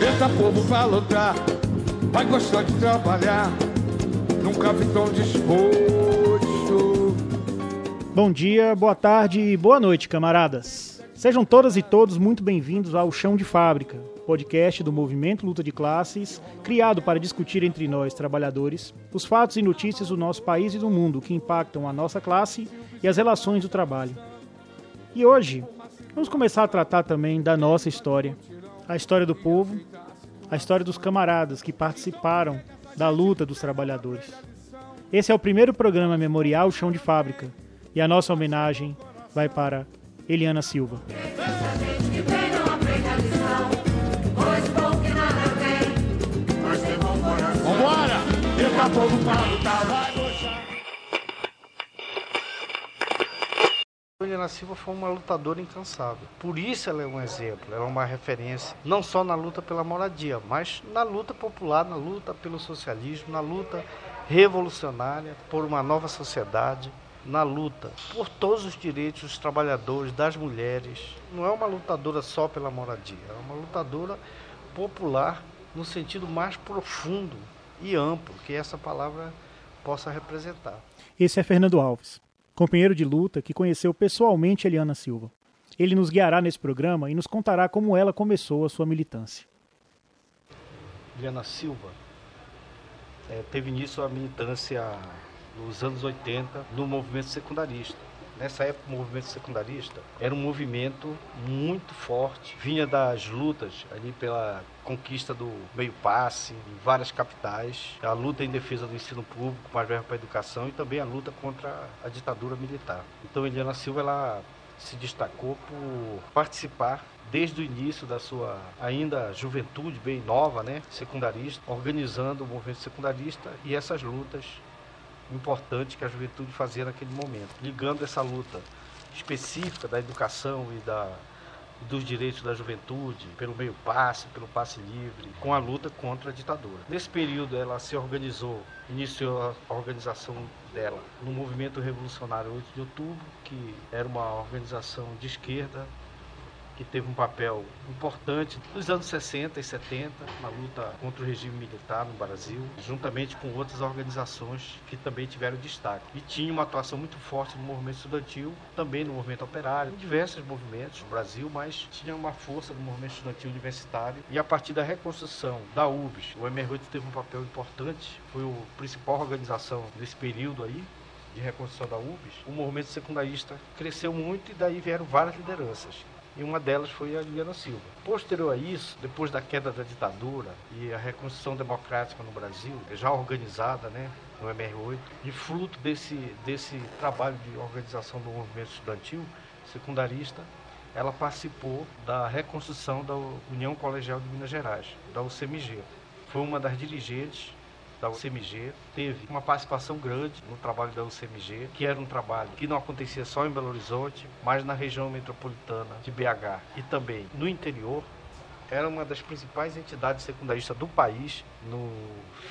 Eita povo pra lutar, vai gostar de trabalhar, nunca vi tão disposto. Bom dia, boa tarde e boa noite, camaradas. Sejam todas e todos muito bem-vindos ao Chão de Fábrica, podcast do Movimento Luta de Classes, criado para discutir entre nós, trabalhadores, os fatos e notícias do nosso país e do mundo que impactam a nossa classe e as relações do trabalho. E hoje, vamos começar a tratar também da nossa história, a história do povo, a história dos camaradas que participaram da luta dos trabalhadores. Esse é o primeiro programa memorial Chão de Fábrica e a nossa homenagem vai para Eliana Silva. Povo pra lutar, vai gostar. Helena Silva foi uma lutadora incansável. Por isso ela é um exemplo, ela é uma referência, não só na luta pela moradia, mas na luta popular, na luta pelo socialismo, na luta revolucionária por uma nova sociedade, na luta por todos os direitos dos trabalhadores, das mulheres. Não é uma lutadora só pela moradia, é uma lutadora popular no sentido mais profundo e amplo que essa palavra possa representar. Esse é Fernando Alves, companheiro de luta que conheceu pessoalmente Eliana Silva. Ele nos guiará nesse programa e nos contará como ela começou a sua militância. Helena Silva eh, teve início a militância nos anos 80 no movimento secundarista. Nessa época, o movimento secundarista era um movimento muito forte, vinha das lutas ali pela conquista do meio passe em várias capitais, a luta em defesa do ensino público, mais verba para a educação e também a luta contra a ditadura militar. Então, Eliana Silva ela se destacou por participar desde o início da sua ainda juventude bem nova, né, secundarista, organizando o movimento secundarista e essas lutas importantes que a juventude fazia naquele momento, ligando essa luta específica da educação e da dos direitos da juventude, pelo meio passe, pelo passe livre, com a luta contra a ditadura. Nesse período ela se organizou, iniciou a organização dela no Movimento Revolucionário 8 de Outubro, que era uma organização de esquerda que teve um papel importante nos anos 60 e 70 na luta contra o regime militar no Brasil, juntamente com outras organizações que também tiveram destaque. E tinha uma atuação muito forte no movimento estudantil, também no movimento operário, em diversos movimentos no Brasil, mas tinha uma força no movimento estudantil universitário. E a partir da reconstrução da UBS, o MR8 teve um papel importante, foi a principal organização nesse período aí, de reconstrução da UBS, o movimento secundarista cresceu muito e daí vieram várias lideranças e uma delas foi a Liliana Silva. Posterior a isso, depois da queda da ditadura e a reconstrução democrática no Brasil, já organizada, né, no MR8, e fruto desse, desse trabalho de organização do movimento estudantil secundarista, ela participou da reconstrução da União Colegial de Minas Gerais, da UCMG. Foi uma das dirigentes da UCMG, teve uma participação grande no trabalho da UCMG, que era um trabalho que não acontecia só em Belo Horizonte, mas na região metropolitana de BH e também no interior. Era uma das principais entidades secundaristas do país no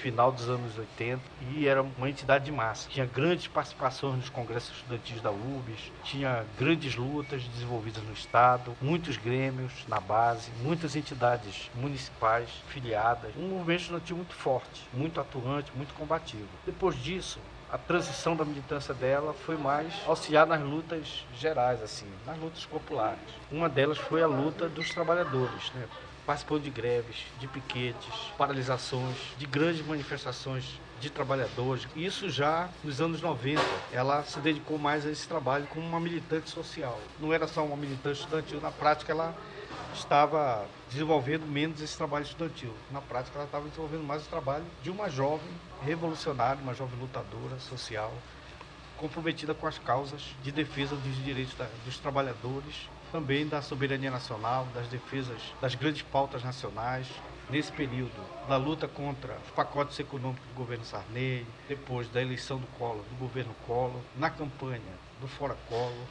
final dos anos 80 e era uma entidade de massa. Tinha grandes participações nos congressos estudantis da UBS, tinha grandes lutas desenvolvidas no Estado, muitos grêmios na base, muitas entidades municipais filiadas. Um movimento estudantil muito forte, muito atuante, muito combativo. Depois disso, a transição da militância dela foi mais auxiliar nas lutas gerais, assim, nas lutas populares. Uma delas foi a luta dos trabalhadores, né? Participou de greves, de piquetes, paralisações, de grandes manifestações de trabalhadores. Isso já nos anos 90. Ela se dedicou mais a esse trabalho como uma militante social. Não era só uma militante estudantil, na prática ela estava desenvolvendo menos esse trabalho estudantil. Na prática ela estava desenvolvendo mais o trabalho de uma jovem revolucionária, uma jovem lutadora social, comprometida com as causas de defesa dos direitos dos trabalhadores também da soberania nacional, das defesas das grandes pautas nacionais. Nesse período, da luta contra os pacotes econômicos do governo Sarney, depois da eleição do Collor, do governo Collor, na campanha do Fora Collor,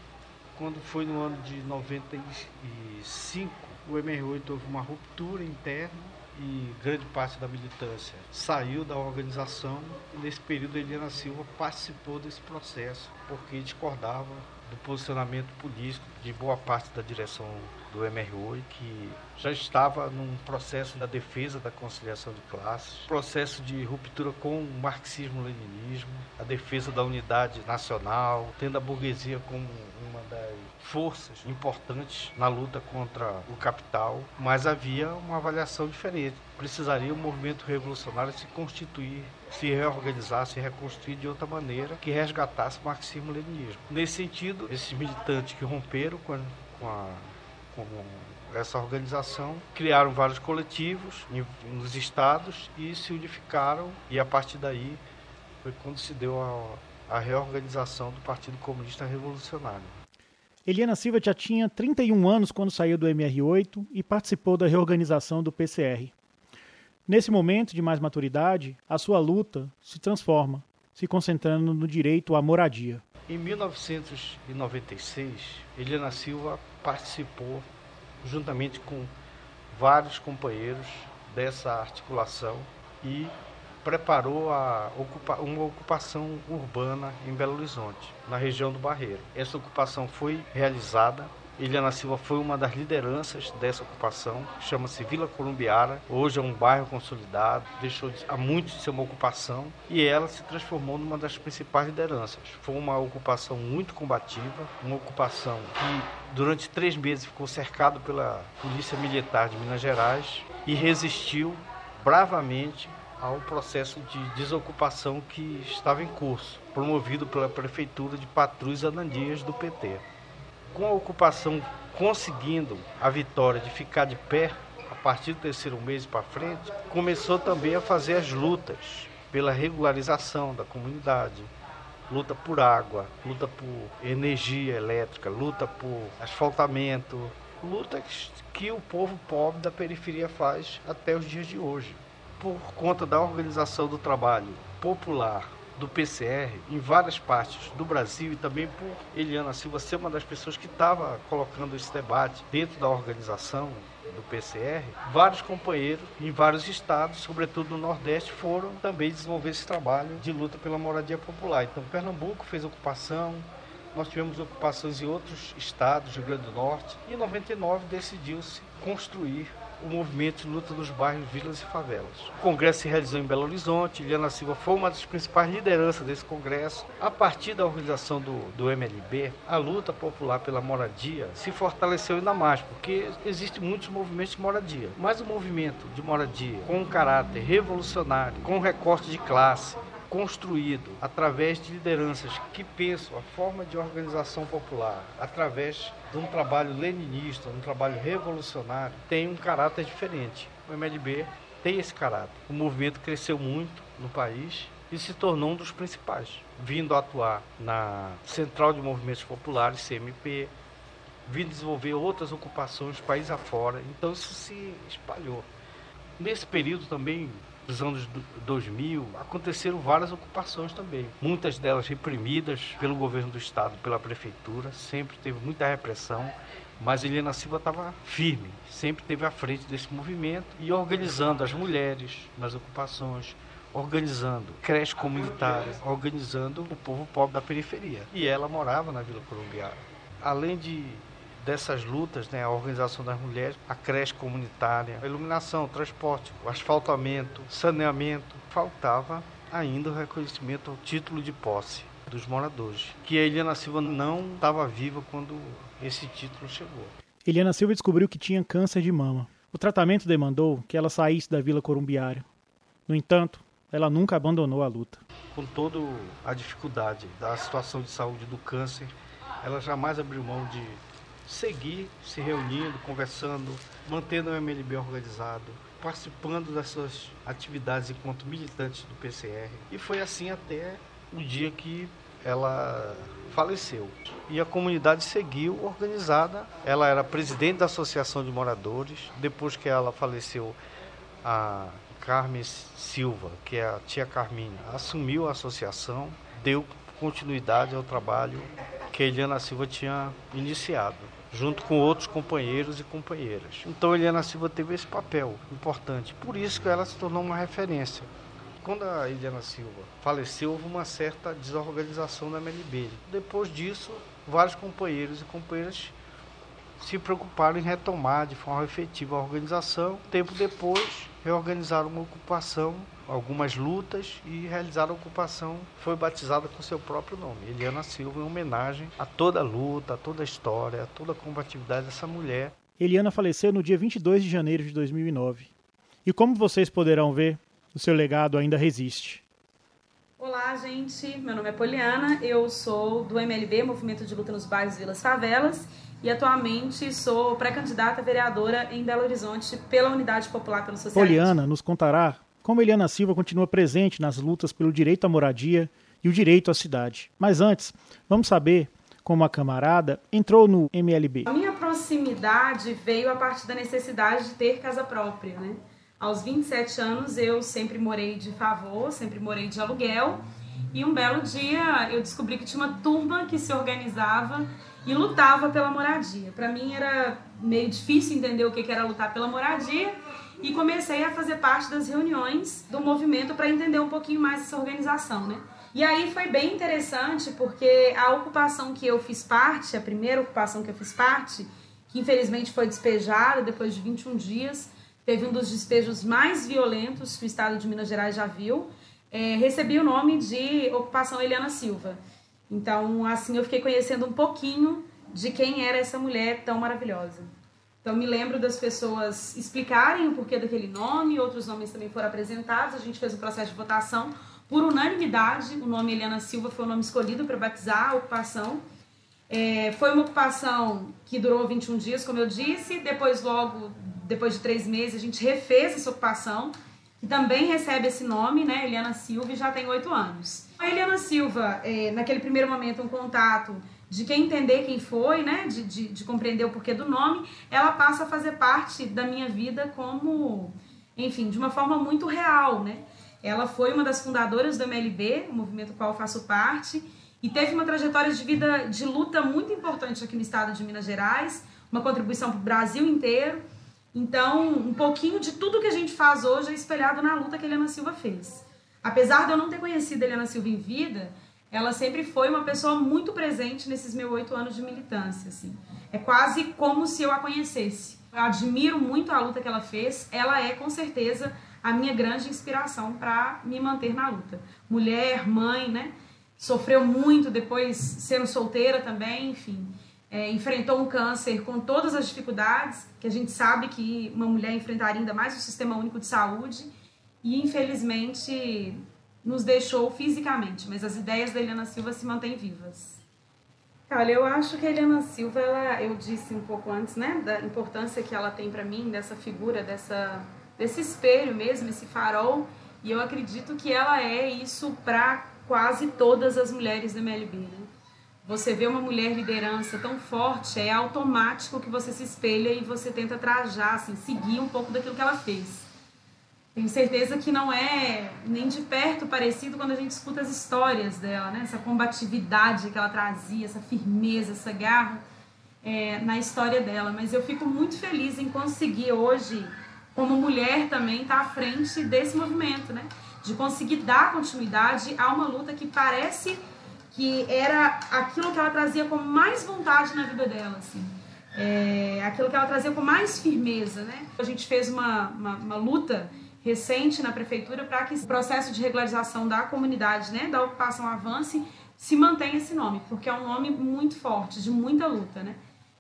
quando foi no ano de 95, o MR8 houve uma ruptura interna e grande parte da militância saiu da organização nesse período Eliana Silva participou desse processo porque discordava do posicionamento político de boa parte da direção do MRO que já estava num processo da defesa da conciliação de classes, processo de ruptura com o marxismo-leninismo, a defesa da unidade nacional, tendo a burguesia como uma das forças importantes na luta contra o capital, mas havia uma avaliação diferente. Precisaria o movimento revolucionário se constituir, se reorganizar, se reconstruir de outra maneira que resgatasse o marxismo-leninismo. Nesse sentido, esses militantes que romperam com a, com essa organização, criaram vários coletivos nos estados e se unificaram e a partir daí foi quando se deu a, a reorganização do Partido Comunista Revolucionário. Eliana Silva já tinha 31 anos quando saiu do MR8 e participou da reorganização do PCR. Nesse momento de mais maturidade, a sua luta se transforma, se concentrando no direito à moradia. Em 1996, Eliana Silva participou, juntamente com vários companheiros dessa articulação, e preparou ocupa uma ocupação urbana em Belo Horizonte, na região do Barreiro. Essa ocupação foi realizada Eliana Silva foi uma das lideranças dessa ocupação, chama-se Vila Columbiara. Hoje é um bairro consolidado, deixou de, há muito de ser uma ocupação e ela se transformou numa das principais lideranças. Foi uma ocupação muito combativa, uma ocupação que durante três meses ficou cercado pela Polícia Militar de Minas Gerais e resistiu bravamente ao processo de desocupação que estava em curso, promovido pela Prefeitura de Patrus Anandias do PT com a ocupação conseguindo a vitória de ficar de pé a partir do terceiro mês para frente, começou também a fazer as lutas pela regularização da comunidade, luta por água, luta por energia elétrica, luta por asfaltamento, lutas que o povo pobre da periferia faz até os dias de hoje. Por conta da organização do trabalho popular do PCR em várias partes do Brasil e também por Eliana Silva ser uma das pessoas que estava colocando esse debate dentro da organização do PCR, vários companheiros em vários estados, sobretudo no Nordeste, foram também desenvolver esse trabalho de luta pela moradia popular. Então, Pernambuco fez ocupação, nós tivemos ocupações em outros estados, Rio Grande do Norte, e em 99 decidiu-se construir o movimento de luta dos bairros, vilas e favelas. O congresso se realizou em Belo Horizonte, Eliana Silva foi uma das principais lideranças desse congresso. A partir da organização do, do MLB, a luta popular pela moradia se fortaleceu ainda mais, porque existem muitos movimentos de moradia. Mas o movimento de moradia, com um caráter revolucionário, com um recorte de classe, construído através de lideranças que pensam a forma de organização popular, através de um trabalho leninista, um trabalho revolucionário, tem um caráter diferente. O MLB tem esse caráter. O movimento cresceu muito no país e se tornou um dos principais, vindo atuar na Central de Movimentos Populares, CMP, vindo desenvolver outras ocupações país afora. Então isso se espalhou. Nesse período também dos anos 2000, aconteceram várias ocupações também. Muitas delas reprimidas pelo governo do estado, pela prefeitura, sempre teve muita repressão. Mas Helena Silva estava firme, sempre esteve à frente desse movimento e organizando as mulheres nas ocupações, organizando creche comunitária, organizando o povo pobre da periferia. E ela morava na Vila Colombiana. Além de dessas lutas, né, a organização das mulheres, a creche comunitária, a iluminação, o transporte, o asfaltamento, saneamento, faltava ainda o reconhecimento ao título de posse dos moradores, que a Eliana Silva não estava viva quando esse título chegou. Eliana Silva descobriu que tinha câncer de mama. O tratamento demandou que ela saísse da Vila Corumbiária. No entanto, ela nunca abandonou a luta. Com toda a dificuldade da situação de saúde do câncer, ela jamais abriu mão de seguir se reunindo, conversando, mantendo o MLB organizado, participando das suas atividades enquanto militante do PCR. E foi assim até o dia que ela faleceu. E a comunidade seguiu organizada. Ela era presidente da Associação de Moradores. Depois que ela faleceu, a Carmen Silva, que é a tia Carminha, assumiu a associação, deu continuidade ao trabalho que a Eliana Silva tinha iniciado junto com outros companheiros e companheiras. Então Eliana Silva teve esse papel importante, por isso que ela se tornou uma referência. Quando a Eliana Silva faleceu, houve uma certa desorganização da MLB. Depois disso, vários companheiros e companheiras se preocuparam em retomar de forma efetiva a organização. Tempo depois, reorganizaram uma ocupação, algumas lutas e realizaram a ocupação. Foi batizada com seu próprio nome, Eliana Silva, em homenagem a toda a luta, a toda a história, a toda a combatividade dessa mulher. Eliana faleceu no dia 22 de janeiro de 2009. E como vocês poderão ver, o seu legado ainda resiste. Olá, gente. Meu nome é Poliana. Eu sou do MLB, Movimento de Luta nos Bairros, Vilas Favelas, e atualmente sou pré-candidata vereadora em Belo Horizonte pela Unidade Popular pelo Socialismo. Poliana nos contará como Eliana Silva continua presente nas lutas pelo direito à moradia e o direito à cidade. Mas antes, vamos saber como a camarada entrou no MLB. A minha proximidade veio a partir da necessidade de ter casa própria, né? Aos 27 anos eu sempre morei de favor, sempre morei de aluguel. E um belo dia eu descobri que tinha uma turma que se organizava e lutava pela moradia. Para mim era meio difícil entender o que era lutar pela moradia e comecei a fazer parte das reuniões do movimento para entender um pouquinho mais essa organização, né? E aí foi bem interessante porque a ocupação que eu fiz parte, a primeira ocupação que eu fiz parte, que infelizmente foi despejada depois de 21 dias, teve um dos despejos mais violentos que o estado de Minas Gerais já viu, é, recebi o nome de Ocupação Eliana Silva. Então, assim, eu fiquei conhecendo um pouquinho de quem era essa mulher tão maravilhosa. Então, me lembro das pessoas explicarem o porquê daquele nome, outros nomes também foram apresentados, a gente fez um processo de votação. Por unanimidade, o nome Eliana Silva foi o nome escolhido para batizar a ocupação. É, foi uma ocupação que durou 21 dias, como eu disse, depois, logo, depois de três meses, a gente refez essa ocupação, que também recebe esse nome, né, Eliana Silva, e já tem oito anos. A Eliana Silva, é, naquele primeiro momento, um contato de quem entender quem foi, né, de, de, de, compreender o porquê do nome, ela passa a fazer parte da minha vida como, enfim, de uma forma muito real, né. Ela foi uma das fundadoras do MLB, o movimento do qual eu faço parte, e teve uma trajetória de vida de luta muito importante aqui no estado de Minas Gerais, uma contribuição para o Brasil inteiro. Então, um pouquinho de tudo que a gente faz hoje é espelhado na luta que a Eliana Silva fez. Apesar de eu não ter conhecido Helena Silva em vida, ela sempre foi uma pessoa muito presente nesses meus oito anos de militância. Assim. É quase como se eu a conhecesse. Eu admiro muito a luta que ela fez. Ela é, com certeza, a minha grande inspiração para me manter na luta. Mulher, mãe, né? Sofreu muito depois sendo solteira também, enfim. É, enfrentou um câncer com todas as dificuldades que a gente sabe que uma mulher enfrentaria, ainda mais o Sistema Único de Saúde e infelizmente nos deixou fisicamente, mas as ideias da Helena Silva se mantêm vivas. Olha, eu acho que a Helena Silva, ela, eu disse um pouco antes, né, da importância que ela tem para mim, dessa figura, dessa, desse espelho mesmo, esse farol, e eu acredito que ela é isso para quase todas as mulheres do MLB. Né? Você vê uma mulher liderança tão forte, é automático que você se espelha e você tenta trajar, assim, seguir um pouco daquilo que ela fez. Tenho certeza que não é nem de perto parecido quando a gente escuta as histórias dela, né? Essa combatividade que ela trazia, essa firmeza, essa garra é, na história dela. Mas eu fico muito feliz em conseguir hoje, como mulher também, estar tá à frente desse movimento, né? De conseguir dar continuidade a uma luta que parece que era aquilo que ela trazia com mais vontade na vida dela, assim. É, aquilo que ela trazia com mais firmeza, né? A gente fez uma, uma, uma luta recente na prefeitura para que esse processo de regularização da comunidade, né, da ocupação avance, se mantenha esse nome, porque é um nome muito forte, de muita luta, né?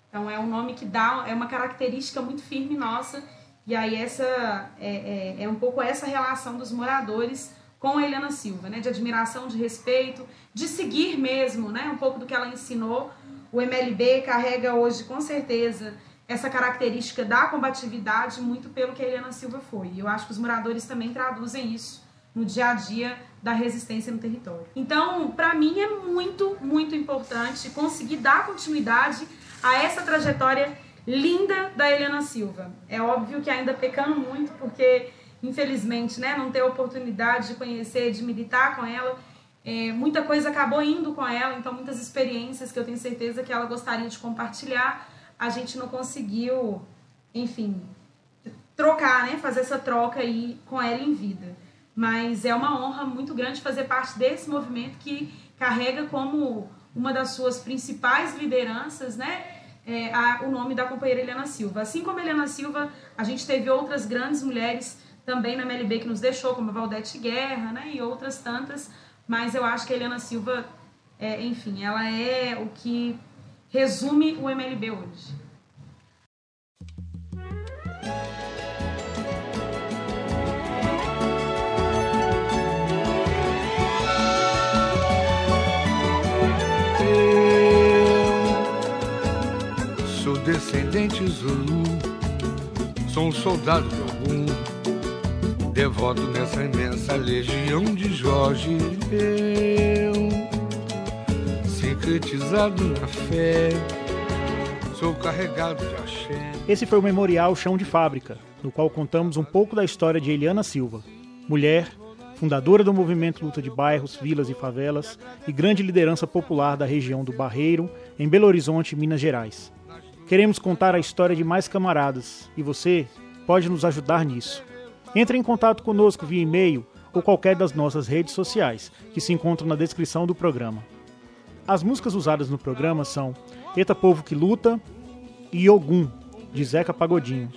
Então é um nome que dá, é uma característica muito firme nossa, e aí essa é, é, é um pouco essa relação dos moradores com a Helena Silva, né? De admiração, de respeito, de seguir mesmo, né? Um pouco do que ela ensinou. O MLB carrega hoje, com certeza, essa característica da combatividade muito pelo que a Helena Silva foi. E eu acho que os moradores também traduzem isso no dia a dia da resistência no território. Então, para mim é muito, muito importante conseguir dar continuidade a essa trajetória linda da Helena Silva. É óbvio que ainda pecando muito, porque infelizmente, né, não ter a oportunidade de conhecer, de militar com ela, é, muita coisa acabou indo com ela, então muitas experiências que eu tenho certeza que ela gostaria de compartilhar a gente não conseguiu, enfim, trocar, né? Fazer essa troca aí com ela em vida. Mas é uma honra muito grande fazer parte desse movimento que carrega como uma das suas principais lideranças, né? É, a, o nome da companheira Helena Silva. Assim como Helena Silva, a gente teve outras grandes mulheres também na MLB que nos deixou, como a Valdete Guerra, né? E outras tantas. Mas eu acho que a Helena Silva, é, enfim, ela é o que resume o MLB hoje. Sou descendente Zulu, sou um soldado de algum, devoto nessa imensa legião de Jorge. Eu na fé. Sou carregado de axé. Esse foi o Memorial Chão de Fábrica, no qual contamos um pouco da história de Eliana Silva, mulher, fundadora do movimento Luta de Bairros, Vilas e Favelas e grande liderança popular da região do Barreiro, em Belo Horizonte, Minas Gerais. Queremos contar a história de mais camaradas e você pode nos ajudar nisso. Entre em contato conosco via e-mail ou qualquer das nossas redes sociais, que se encontram na descrição do programa. As músicas usadas no programa são Eta Povo que Luta e Ogum, de Zeca Pagodinho.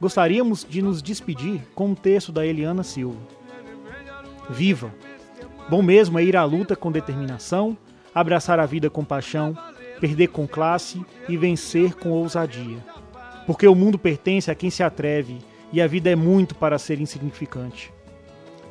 Gostaríamos de nos despedir com um texto da Eliana Silva. Viva! Bom mesmo é ir à luta com determinação, abraçar a vida com paixão, perder com classe e vencer com ousadia. Porque o mundo pertence a quem se atreve e a vida é muito para ser insignificante.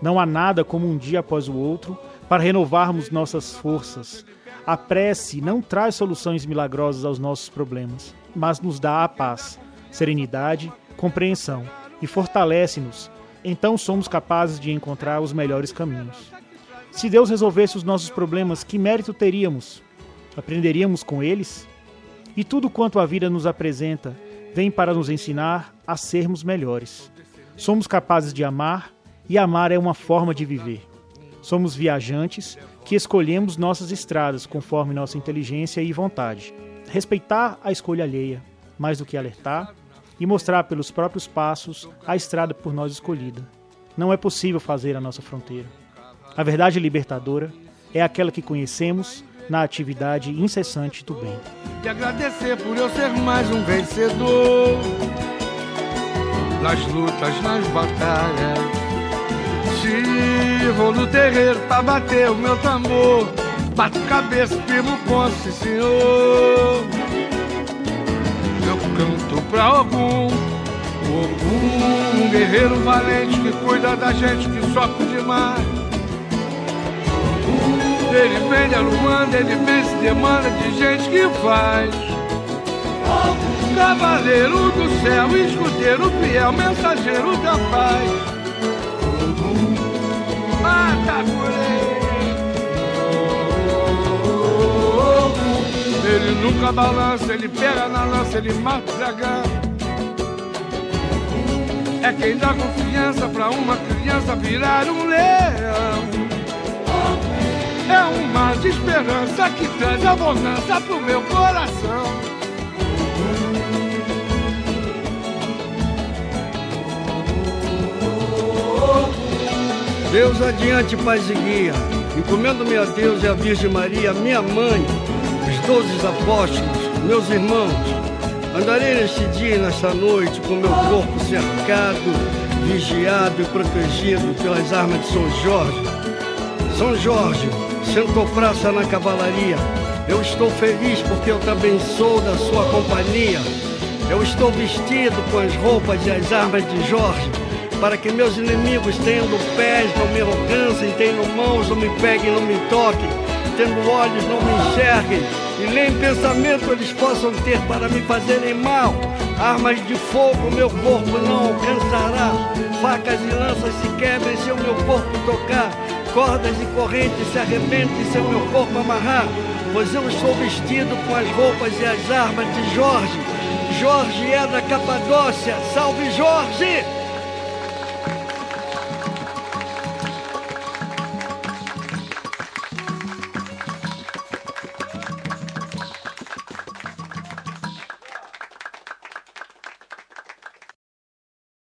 Não há nada como um dia após o outro para renovarmos nossas forças, a prece não traz soluções milagrosas aos nossos problemas, mas nos dá a paz, serenidade, compreensão e fortalece-nos. Então somos capazes de encontrar os melhores caminhos. Se Deus resolvesse os nossos problemas, que mérito teríamos? Aprenderíamos com eles? E tudo quanto a vida nos apresenta vem para nos ensinar a sermos melhores. Somos capazes de amar, e amar é uma forma de viver. Somos viajantes que escolhemos nossas estradas conforme nossa inteligência e vontade. Respeitar a escolha alheia, mais do que alertar, e mostrar pelos próprios passos a estrada por nós escolhida. Não é possível fazer a nossa fronteira. A verdade libertadora é aquela que conhecemos na atividade incessante do bem. E agradecer por eu ser mais um vencedor nas lutas, nas batalhas vou no terreiro pra bater o meu tambor. Bato cabeça, firmo ponto, sim senhor. Eu canto pra algum, algum guerreiro valente que cuida da gente que sofre demais. Ele vem alumando, ele vem se demanda de gente que faz. Cavaleiro do céu, escudeiro fiel, mensageiro da paz Ele nunca balança, ele pega na lança, ele mata o dragão. É quem dá confiança pra uma criança virar um leão. É um mar de esperança que traz abundância pro meu coração. Deus adiante, paz e guia. Encomendo-me a Deus e a Virgem Maria, minha mãe, os doze apóstolos, meus irmãos. Andarei neste dia e nesta noite com meu corpo cercado, vigiado e protegido pelas armas de São Jorge. São Jorge, sentou praça na cavalaria. Eu estou feliz porque eu também sou da sua companhia. Eu estou vestido com as roupas e as armas de Jorge para que meus inimigos, tendo pés, não me alcancem, tendo mãos, não me peguem, não me toquem, tendo olhos, não me enxerguem, e nem pensamento eles possam ter para me fazerem mal. Armas de fogo meu corpo não alcançará, facas e lanças se quebrem se o meu corpo tocar, cordas e correntes se arrebentem se o meu corpo amarrar, pois eu estou vestido com as roupas e as armas de Jorge. Jorge é da Capadócia, salve Jorge!